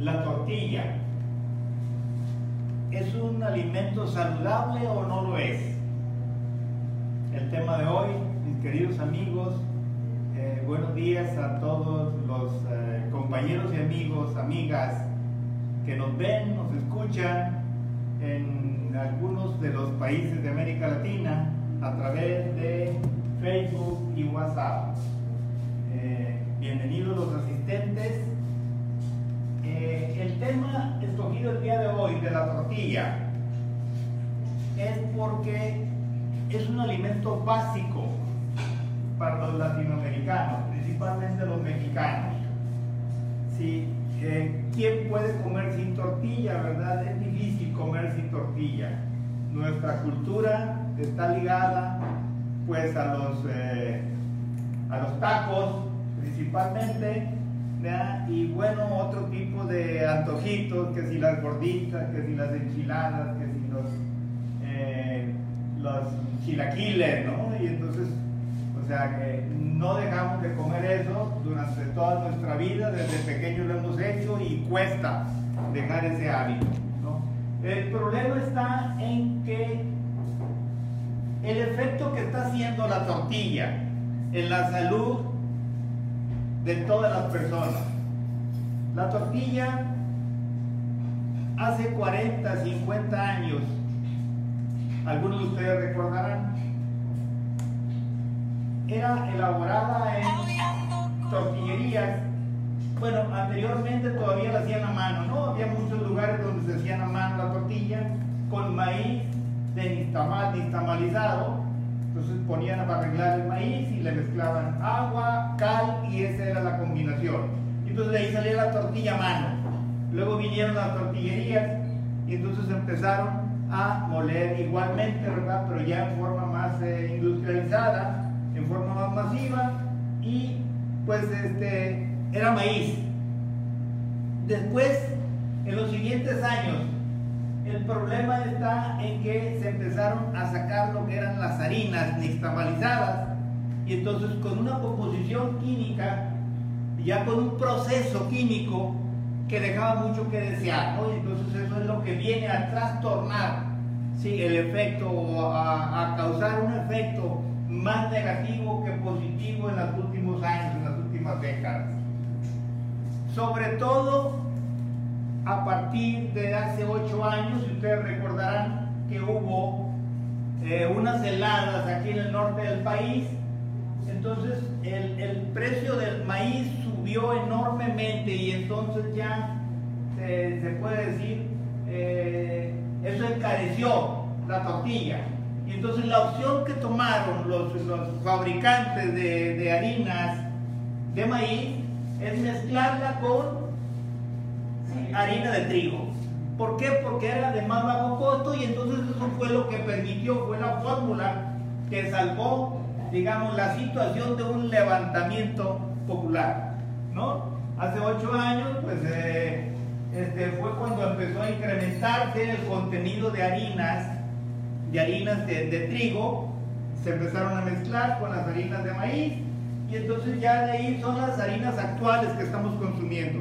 La tortilla. ¿Es un alimento saludable o no lo es? El tema de hoy, mis queridos amigos, eh, buenos días a todos los eh, compañeros y amigos, amigas que nos ven, nos escuchan en algunos de los países de América Latina a través de Facebook y WhatsApp. Eh, bienvenidos los asistentes. Eh, el tema escogido el día de hoy de la tortilla es porque es un alimento básico para los latinoamericanos, principalmente los mexicanos. Sí, eh, ¿Quién puede comer sin tortilla, verdad? Es difícil comer sin tortilla. Nuestra cultura está ligada pues a los, eh, a los tacos principalmente, y bueno, otro tipo de antojitos, que si las gorditas, que si las enchiladas, que si los, eh, los chilaquiles, ¿no? Y entonces, o sea que no dejamos de comer eso durante toda nuestra vida, desde pequeños lo hemos hecho y cuesta dejar ese hábito, ¿no? El problema está en que el efecto que está haciendo la tortilla en la salud de todas las personas. La tortilla hace 40, 50 años, algunos de ustedes recordarán, era elaborada en tortillerías. Bueno, anteriormente todavía la hacían a mano, ¿no? Había muchos lugares donde se hacían a mano la tortilla con maíz de nistamalizado. Entonces ponían a arreglar el maíz y le mezclaban agua, cal y esa era la combinación. Entonces de ahí salía la tortilla a mano. Luego vinieron las tortillerías y entonces empezaron a moler igualmente, ¿verdad? Pero ya en forma más eh, industrializada, en forma más masiva y pues este era maíz. Después, en los siguientes años, el problema está en que se empezaron a sacar lo que eran las harinas nixtamalizadas y entonces con una composición química, ya con un proceso químico que dejaba mucho que desear, ¿no? Y entonces eso es lo que viene a trastornar ¿sí? el efecto, a, a causar un efecto más negativo que positivo en los últimos años, en las últimas décadas. Sobre todo a partir de hace ocho años, y ustedes recordarán que hubo eh, unas heladas aquí en el norte del país, entonces el, el, precio del maíz subió enormemente y entonces ya se puede decir, eh, eso encareció la tortilla. Y entonces la opción que tomaron los, los fabricantes de, de harinas de maíz es mezclarla con harina de trigo. ¿Por qué? Porque era de más bajo costo y entonces eso fue lo que permitió, fue la fórmula que salvó, digamos, la situación de un levantamiento popular, ¿no? Hace ocho años, pues, eh, este, fue cuando empezó a incrementarse el contenido de harinas, de harinas de, de trigo, se empezaron a mezclar con las harinas de maíz y entonces ya de ahí son las harinas actuales que estamos consumiendo.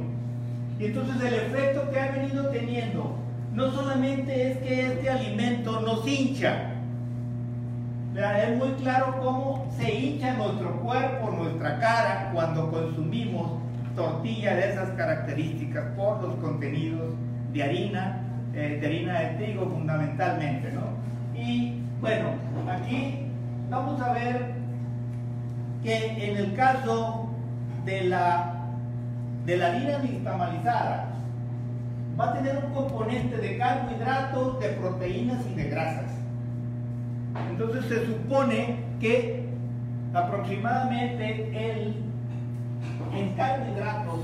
Y entonces el efecto que ha venido teniendo no solamente es que este alimento nos hincha, es muy claro cómo se hincha nuestro cuerpo, nuestra cara cuando consumimos tortilla de esas características por los contenidos de harina, eh, de harina de trigo fundamentalmente, ¿no? Y bueno, aquí vamos a ver que en el caso de la de la harina nixtamalizada va a tener un componente de carbohidratos, de proteínas y de grasas. Entonces se supone que aproximadamente el, en carbohidratos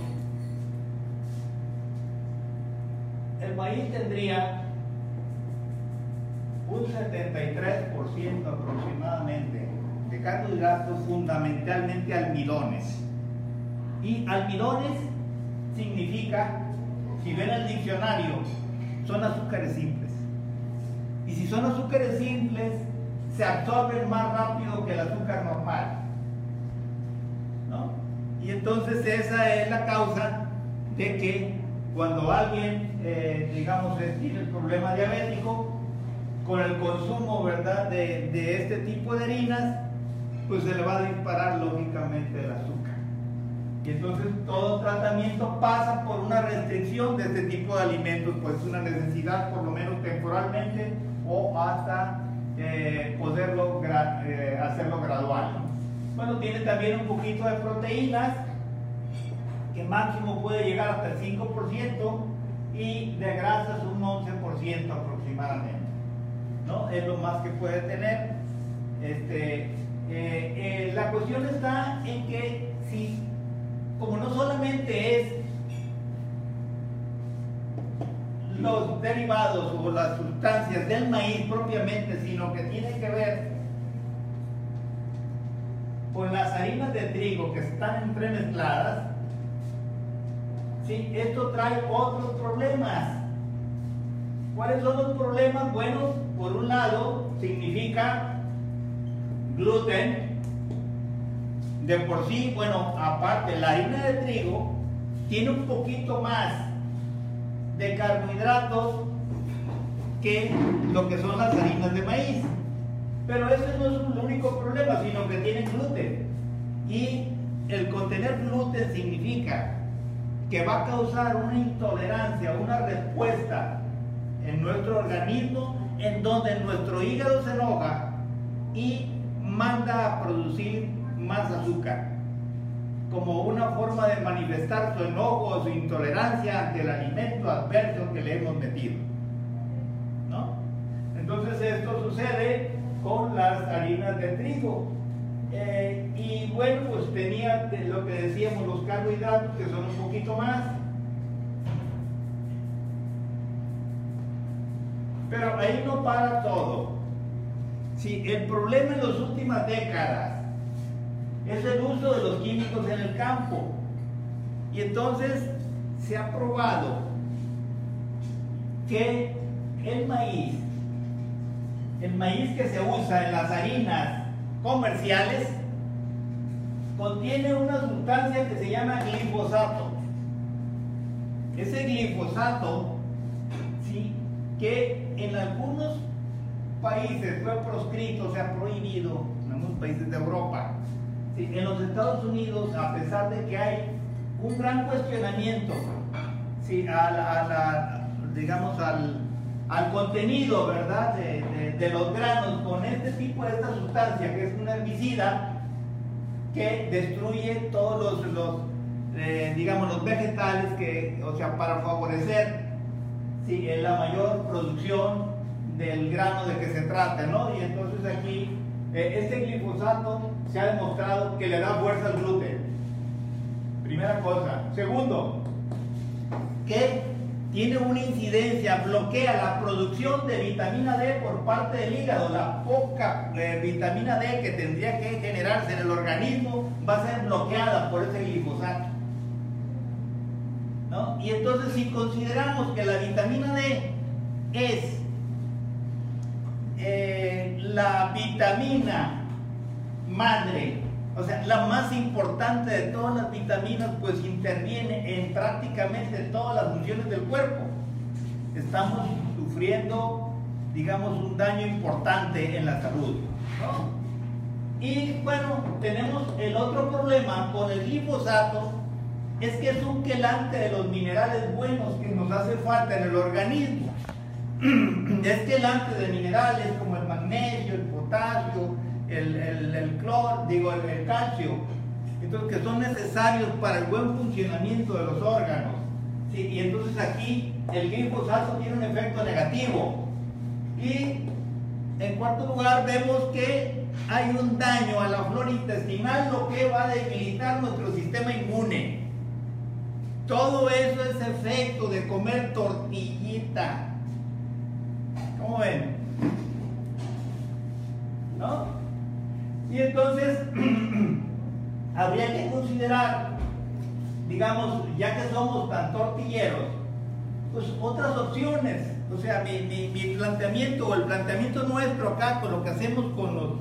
el maíz tendría un 73% aproximadamente de carbohidratos fundamentalmente almidones. Y almidones significa, si ven el diccionario, son azúcares simples. Y si son azúcares simples, se absorben más rápido que el azúcar normal. ¿no? Y entonces esa es la causa de que cuando alguien, eh, digamos, tiene el problema diabético, con el consumo, ¿verdad?, de, de este tipo de harinas, pues se le va a disparar lógicamente el azúcar. Y entonces todo tratamiento pasa por una restricción de este tipo de alimentos, pues una necesidad por lo menos temporalmente o hasta eh, poderlo eh, hacerlo gradual. Bueno, tiene también un poquito de proteínas, que máximo puede llegar hasta el 5%, y de grasas un 11% aproximadamente. ¿no? Es lo más que puede tener. Este, eh, la cuestión está en que si, como no solamente es los derivados o las sustancias del maíz propiamente, sino que tiene que ver con las harinas de trigo que están entremezcladas, ¿sí? esto trae otros problemas. ¿Cuáles son los problemas? Bueno, por un lado, significa gluten. De por sí, bueno, aparte, la harina de trigo tiene un poquito más de carbohidratos que lo que son las harinas de maíz. Pero ese no es el único problema, sino que tienen gluten. Y el contener gluten significa que va a causar una intolerancia, una respuesta en nuestro organismo en donde nuestro hígado se enoja y manda a producir más azúcar como una forma de manifestar su enojo o su intolerancia ante el alimento adverso que le hemos metido. ¿no? Entonces esto sucede con las harinas de trigo. Eh, y bueno, pues tenía lo que decíamos los carbohidratos, que son un poquito más. Pero ahí no para todo. Si el problema en las últimas décadas es el uso de los químicos en el campo. Y entonces se ha probado que el maíz, el maíz que se usa en las harinas comerciales, contiene una sustancia que se llama glifosato. Ese glifosato, ¿sí? que en algunos países fue proscrito, se ha prohibido, en algunos países de Europa, en los Estados Unidos, a pesar de que hay un gran cuestionamiento ¿sí? a, digamos, al, al, contenido ¿verdad? De, de, los granos con este tipo de esta sustancia, que es una herbicida que destruye todos los, eh, digamos, los vegetales, que, o sea, para favorecer ¿sí? la mayor producción del grano de que se trata, ¿no? Y entonces aquí este glifosato se ha demostrado que le da fuerza al gluten. Primera cosa. Segundo, que tiene una incidencia, bloquea la producción de vitamina D por parte del hígado. La poca eh, vitamina D que tendría que generarse en el organismo va a ser bloqueada por ese glifosato. ¿No? Y entonces si consideramos que la vitamina D es eh, la vitamina madre, o sea, la más importante de todas las vitaminas, pues interviene en prácticamente todas las funciones del cuerpo. Estamos sufriendo, digamos, un daño importante en la salud. Y bueno, tenemos el otro problema con el glifosato, es que es un quelante de los minerales buenos que nos hace falta en el organismo. es quelante de minerales como el magnesio, el potasio, el, el, clor, digo, el, calcio, entonces que son necesarios para el buen funcionamiento de los órganos. Y entonces aquí el glifosato tiene un efecto negativo. Y en cuarto lugar vemos que hay un daño a la flora intestinal, lo que va a debilitar nuestro sistema inmune. Todo eso es efecto de comer tortillita. ¿Cómo ven? ¿No? Y entonces habría que considerar, digamos, ya que somos tan tortilleros, pues otras opciones. O sea, mi, planteamiento o el planteamiento nuestro acá con lo que hacemos con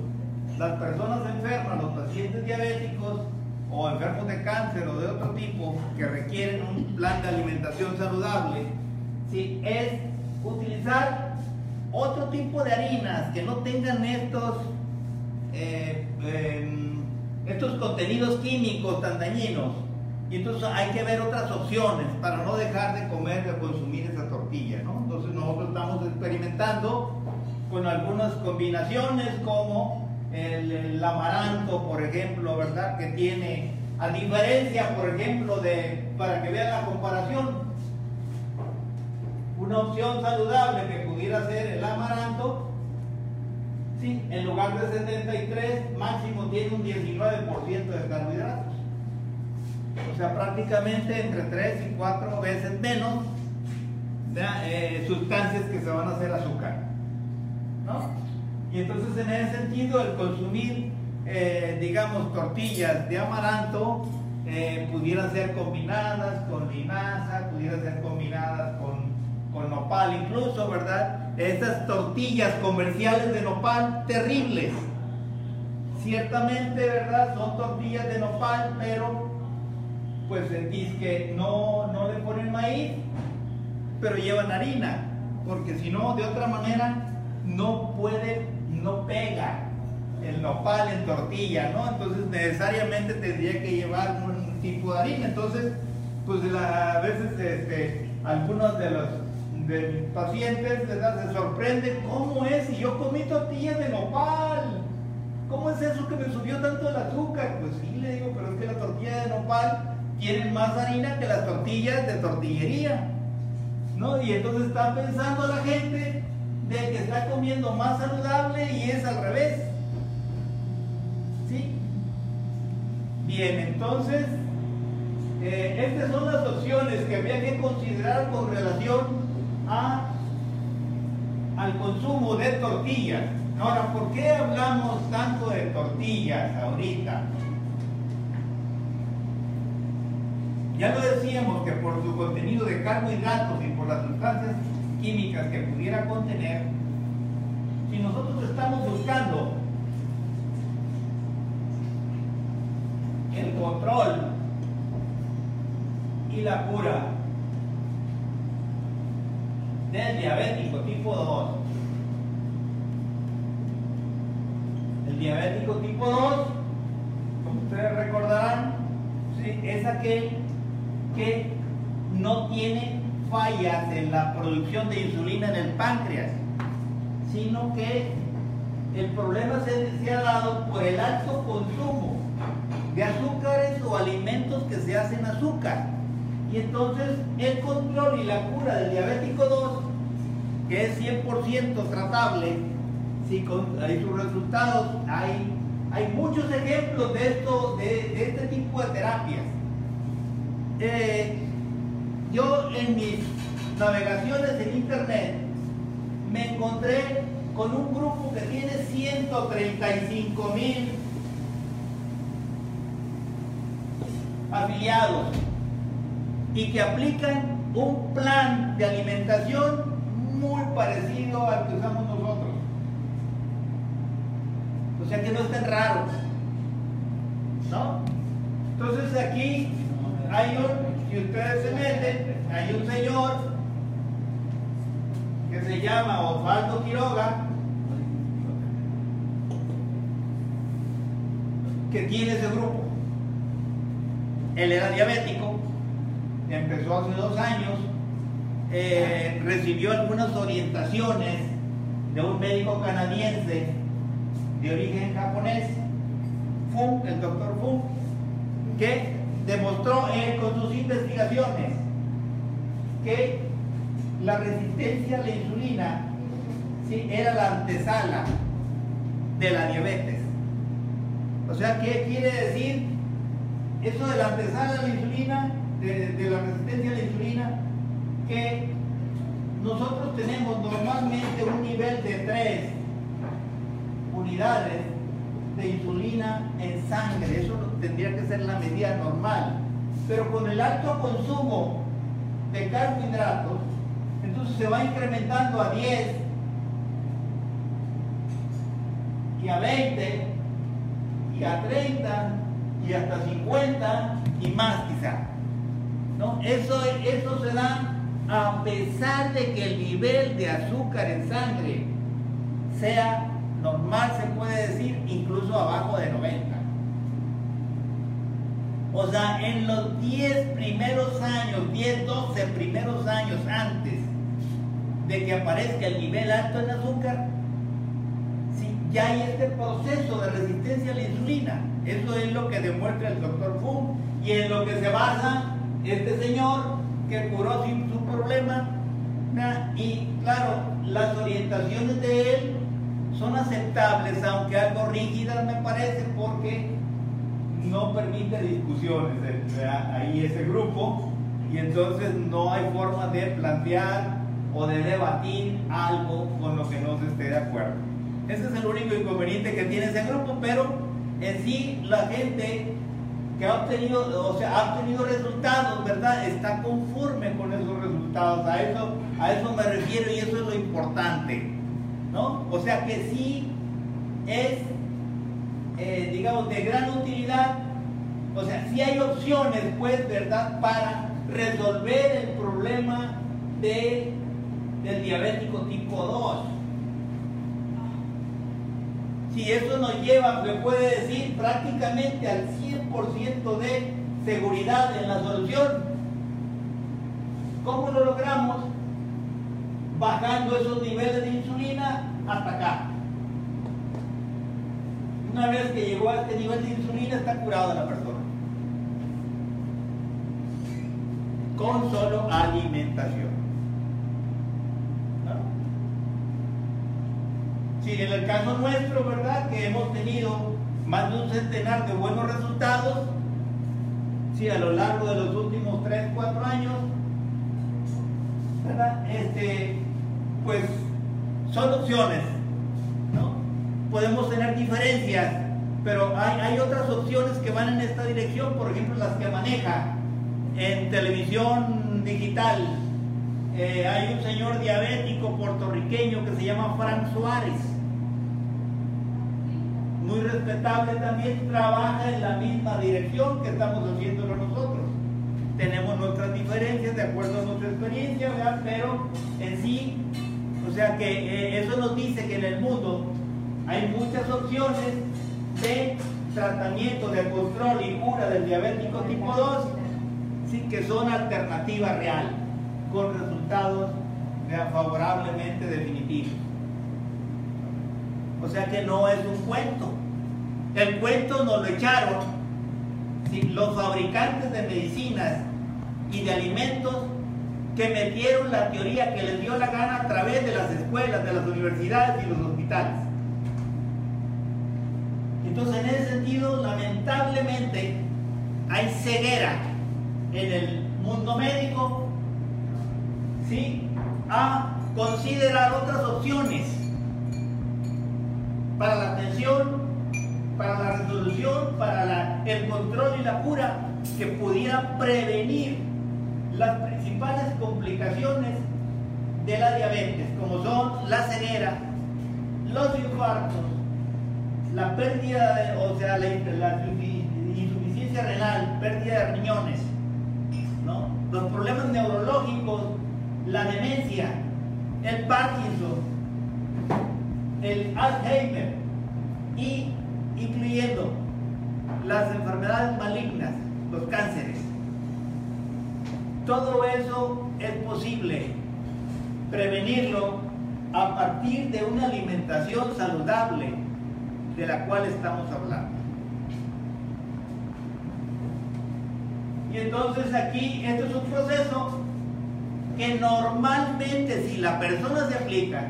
las personas enfermas, los pacientes diabéticos, o enfermos de cáncer o de otro tipo que requieren un plan de alimentación saludable, ¿sí? es utilizar otro tipo de harinas que no tengan estos, eh, em, estos contenidos químicos tan dañinos. Y entonces hay que ver otras opciones para no dejar de comer, de consumir esa tortilla. ¿no? Entonces nosotros estamos experimentando con algunas combinaciones como el, amaranto, por ejemplo, ¿verdad? Que tiene, a diferencia, por ejemplo, de, para que vean la comparación, una opción saludable que pudiera ser el amaranto, sí, en lugar de 73, máximo tiene un 19% de carbohidratos. O sea, prácticamente entre 3 y 4 veces menos eh, sustancias que se van a hacer azúcar. Y entonces en ese sentido el consumir, eh, digamos, tortillas de amaranto eh, pudieran ser combinadas con linaza, pudieran ser combinadas con, con nopal incluso, ¿verdad? Estas tortillas comerciales de nopal terribles. Ciertamente, ¿verdad? Son tortillas de nopal, pero pues sentís que no, no le ponen maíz, pero llevan harina, porque si no, de otra manera, no puede, no pega el nopal en tortilla, ¿no? Entonces necesariamente tendría que llevar un tipo de harina. Entonces, pues a veces este, algunos de los pacientes se sorprenden cómo es si yo comí tortillas de nopal. ¿Cómo es eso que me subió tanto el azúcar? Pues sí, le digo, pero es que la tortilla de nopal tiene más harina que las tortillas de tortillería. ¿No? Y entonces está pensando la gente de que está comiendo más saludable y es al revés. ¿Sí? Bien, entonces, eh, estas son las opciones que había que considerar con relación a, al consumo de tortillas. Ahora, ¿por qué hablamos tanto de tortillas ahorita? Ya lo decíamos que por su contenido de carbohidratos y por las sustancias químicas que pudiera contener, si nosotros estamos buscando el control y la cura del diabético tipo 2, el diabético tipo 2, como ustedes recordarán, es aquel que no tiene fallas en la producción de insulina en el páncreas, sino que el problema se, ha dado por el alto consumo de azúcares o alimentos que se hacen azúcar. Y entonces el control y la cura del diabético 2, que es 100% tratable, si con sus resultados, hay, hay muchos ejemplos de, esto, de, este tipo de terapias. Eh, yo en mis navegaciones en internet me encontré con un grupo que tiene 135 mil afiliados y que aplican un plan de alimentación muy parecido al que usamos nosotros. O sea que no estén raros. ¿No? Entonces aquí hay un si ustedes se meten, hay un señor que se llama Osvaldo Quiroga, que tiene ese grupo. Él era diabético, empezó hace dos años, eh, recibió algunas orientaciones de un médico canadiense de origen japonés, Fung, el doctor Fung, que demostró él con sus investigaciones que la resistencia a la insulina era la antesala de la diabetes. O sea, ¿qué quiere decir eso de la antesala de la insulina, de la resistencia a la insulina? Que nosotros tenemos normalmente un nivel de 3 unidades de insulina en sangre. Eso tendría que ser la medida normal. Pero con el alto consumo de carbohidratos, entonces se va incrementando a 10 y a 20 y a 30 y hasta 50 y más quizá. ¿No? Eso, eso se da a pesar de que el nivel de azúcar en sangre sea normal, se puede decir, incluso abajo de 90. O sea, en los 10 primeros años, 10, 12 primeros años antes de que aparezca el nivel alto en azúcar, ya hay este proceso de resistencia a la insulina. Eso es lo que demuestra el doctor Fu y en lo que se basa este señor que curó sin su problema. Y claro, las orientaciones de él son aceptables, aunque algo rígidas me parece, porque no permite discusiones ahí ese grupo y entonces no hay forma de plantear o de debatir algo con lo que no se esté de acuerdo. Ese es el único inconveniente que tiene ese grupo, pero en sí la gente que ha obtenido, o sea, ha obtenido resultados, ¿verdad? Está conforme con esos resultados. A eso, a eso me refiero y eso es lo importante, ¿no? O sea que sí es, eh, digamos, de gran utilidad. O sea, sí hay opciones, pues, ¿verdad? Para resolver el problema de, del diabético tipo 2 si eso nos lleva, se puede decir, prácticamente al 100% de seguridad en la solución, ¿cómo lo logramos? Bajando esos niveles de insulina hasta acá. Una vez que llegó a este nivel de insulina, está curada la persona. Con solo alimentación. Si en el caso nuestro, ¿verdad? Que hemos tenido más de un centenar de buenos resultados, si a lo largo de los últimos 3, 4 años, Este, pues son opciones, ¿no? Podemos tener diferencias, pero hay, hay otras opciones que van en esta dirección, por ejemplo, las que maneja en televisión digital. Eh, hay un señor diabético puertorriqueño que se llama Frank Suárez muy respetable también, trabaja en la misma dirección que estamos haciéndolo nosotros. Tenemos nuestras diferencias de acuerdo a nuestra experiencia, ¿verdad? pero en sí, o sea que eh, eso nos dice que en el mundo hay muchas opciones de tratamiento, de control y cura del diabético tipo 2, sí, que son alternativas real, con resultados favorablemente definitivos. O sea que no es un cuento. El cuento nos lo echaron los fabricantes de medicinas y de alimentos que metieron la teoría que les dio la gana a través de las escuelas, de las universidades y los hospitales. Entonces, en ese sentido, lamentablemente, hay ceguera en el mundo médico, ¿sí? A considerar otras opciones para la atención, para la resolución, para el control y la cura que pudieran prevenir las principales complicaciones de la diabetes, como son la ceguera, los infartos, la pérdida, de, o sea, la, insuficiencia renal, pérdida de riñones, los problemas neurológicos, la demencia, el Parkinson, el Alzheimer y incluyendo las enfermedades malignas, los cánceres. Todo eso es posible prevenirlo a partir de una alimentación saludable de la cual estamos hablando. Y entonces aquí, esto es un proceso que normalmente si la persona se aplica,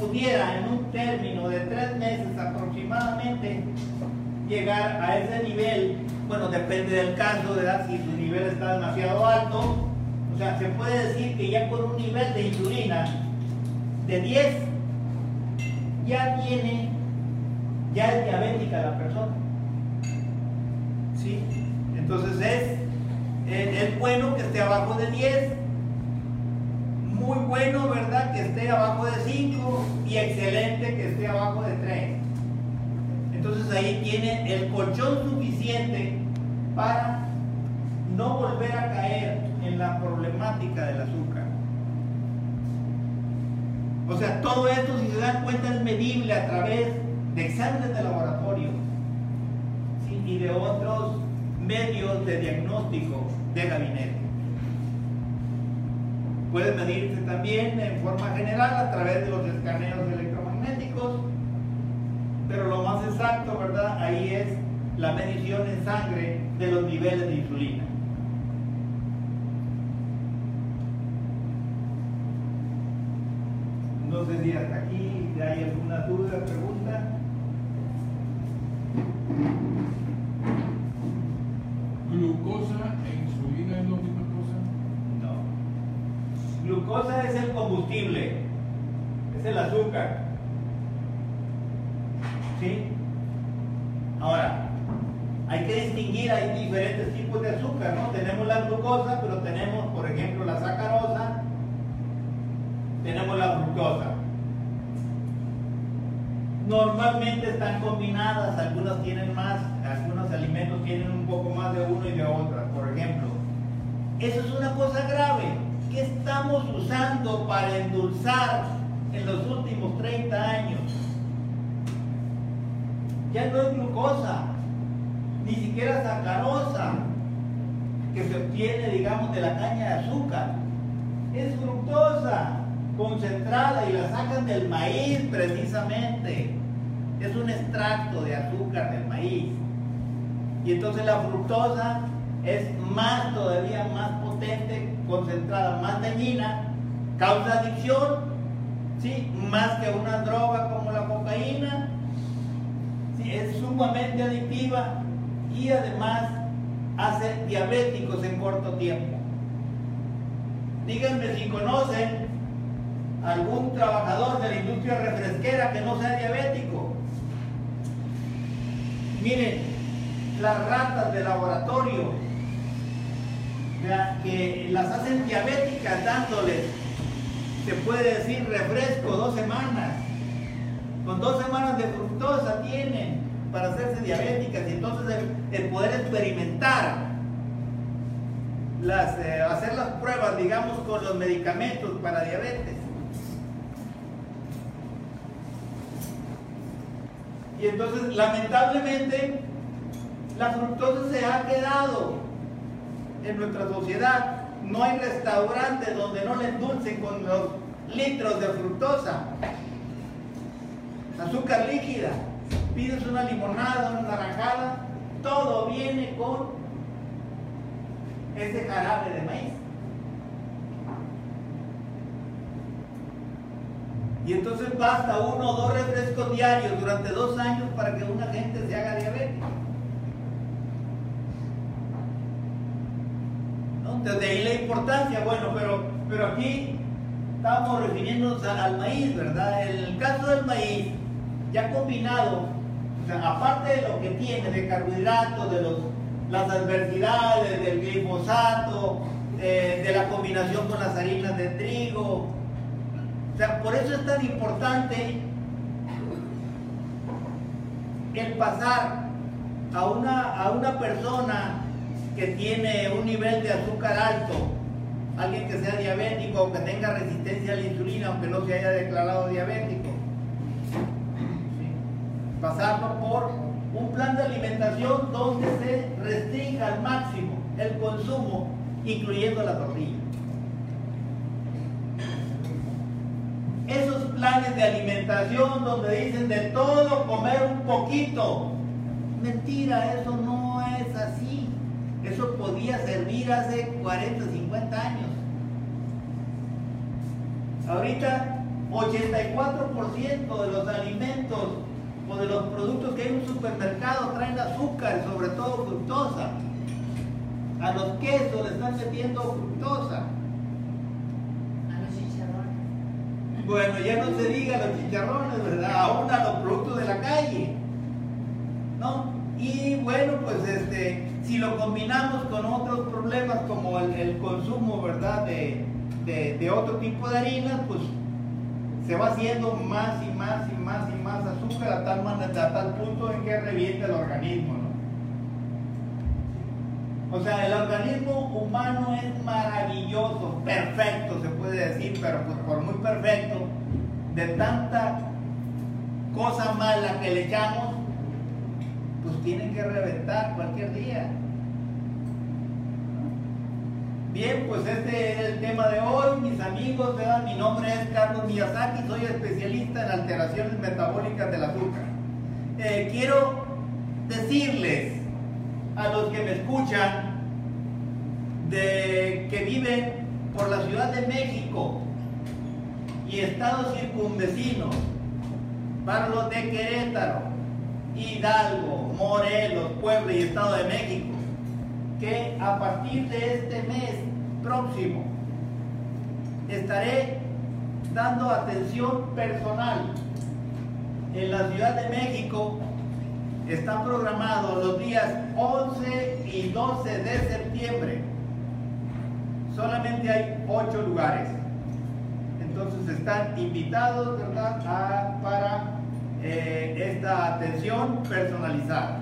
pudiera en un término de tres meses aproximadamente llegar a ese nivel, bueno, depende del caso, de edad, si su nivel está demasiado alto, o sea, se puede decir que ya con un nivel de insulina de 10, ya tiene, ya es diabética la persona. ¿Sí? Entonces es, es bueno que esté abajo de 10 muy bueno, ¿verdad? Que esté abajo de 5 y excelente que esté abajo de 3. Entonces ahí tiene el colchón suficiente para no volver a caer en la problemática del azúcar. O sea, todo esto, si se dan cuenta, es medible a través de exámenes de laboratorio y de otros medios de diagnóstico de gabinete. Puede medirse también en forma general a través de los escaneos electromagnéticos, pero lo más exacto, ¿verdad? Ahí es la medición en sangre de los niveles de insulina. No sé si hasta aquí hay alguna duda, pregunta. ¿Glucosa e insulina es la misma cosa? No. Glucosa es el combustible, es el azúcar. ¿Sí? Ahora, hay que distinguir, hay diferentes tipos de azúcar, ¿no? Tenemos la glucosa, pero tenemos, por ejemplo, la sacarosa, tenemos la fructosa. Normalmente están combinadas, algunas tienen más, algunos alimentos tienen un poco más de uno y de otra, por ejemplo. Eso es una cosa grave. ¿Qué estamos usando para endulzar en los últimos 30 años? Ya no es glucosa, ni siquiera sacarosa, que se obtiene, digamos, de la caña de azúcar. Es fructosa concentrada y la sacan del maíz precisamente. Es un extracto de azúcar del maíz. Y entonces la fructosa es más todavía más potente, concentrada, más dañina, causa adicción, ¿sí? más que una droga como la cocaína, ¿sí? es sumamente adictiva y además hace diabéticos en corto tiempo. Díganme si conocen algún trabajador de la industria refresquera que no sea diabético. Miren, las ratas de laboratorio que las hacen diabéticas dándoles, se puede decir, refresco dos semanas. Con dos semanas de fructosa tienen para hacerse diabéticas y entonces el, poder experimentar, las, eh, hacer las pruebas, digamos, con los medicamentos para diabetes. Y entonces, lamentablemente, la fructosa se ha quedado en nuestra sociedad. No hay restaurantes donde no le endulcen con los litros de fructosa. Azúcar líquida. Pides una limonada, una naranjada, todo viene con ese jarabe de maíz. Y entonces basta uno o dos refrescos diarios durante dos años para que una gente se haga diabética. De ahí la importancia, bueno, pero, pero aquí estamos refiriéndonos al maíz, ¿verdad? El caso del maíz, ya combinado, o sea, aparte de lo que tiene de carbohidratos, de los, las adversidades del glifosato, eh, de la combinación con las harinas de trigo, por eso es tan importante el pasar a una, a una persona que tiene un nivel de azúcar alto, alguien que sea diabético o que tenga resistencia a la insulina, aunque no se haya declarado diabético. Pasarlo por un plan de alimentación donde se restrinja al máximo el consumo, incluyendo la tortilla. esos planes de alimentación donde dicen de todo comer un poquito. Mentira, eso no es así. Eso podía servir hace 40, 50 años. Ahorita 84% de los alimentos o de los productos que hay en un supermercado traen azúcar, sobre todo fructosa. A los quesos le están metiendo fructosa. Bueno, ya no se diga los chicharrones, ¿verdad? Aún a los productos de la calle. ¿No? Y bueno, pues este, si lo con otros problemas como el, consumo, ¿verdad? De, otro tipo de harinas, pues se va haciendo más y más y más y más azúcar a tal, a tal punto en que revienta el organismo. ¿no? O sea, el organismo humano es maravilloso, perfecto se puede decir, pero por muy perfecto, de tanta cosa mala que le echamos, pues tiene que reventar cualquier día. Bien, pues este es el tema de hoy, mis amigos, vean, mi nombre es Carlos Miyazaki, soy especialista en alteraciones metabólicas del azúcar. Eh, quiero decirles a los que me escuchan de que viven por la Ciudad de México y estados circunvecinos, para de Querétaro, Hidalgo, Morelos, Puebla y Estado de México, que a partir de este mes próximo estaré dando atención personal. En la Ciudad de México están programados los días 11 y 12 de septiembre. Solamente hay 8 lugares. Entonces están invitados ¿verdad? para eh, esta atención personalizada.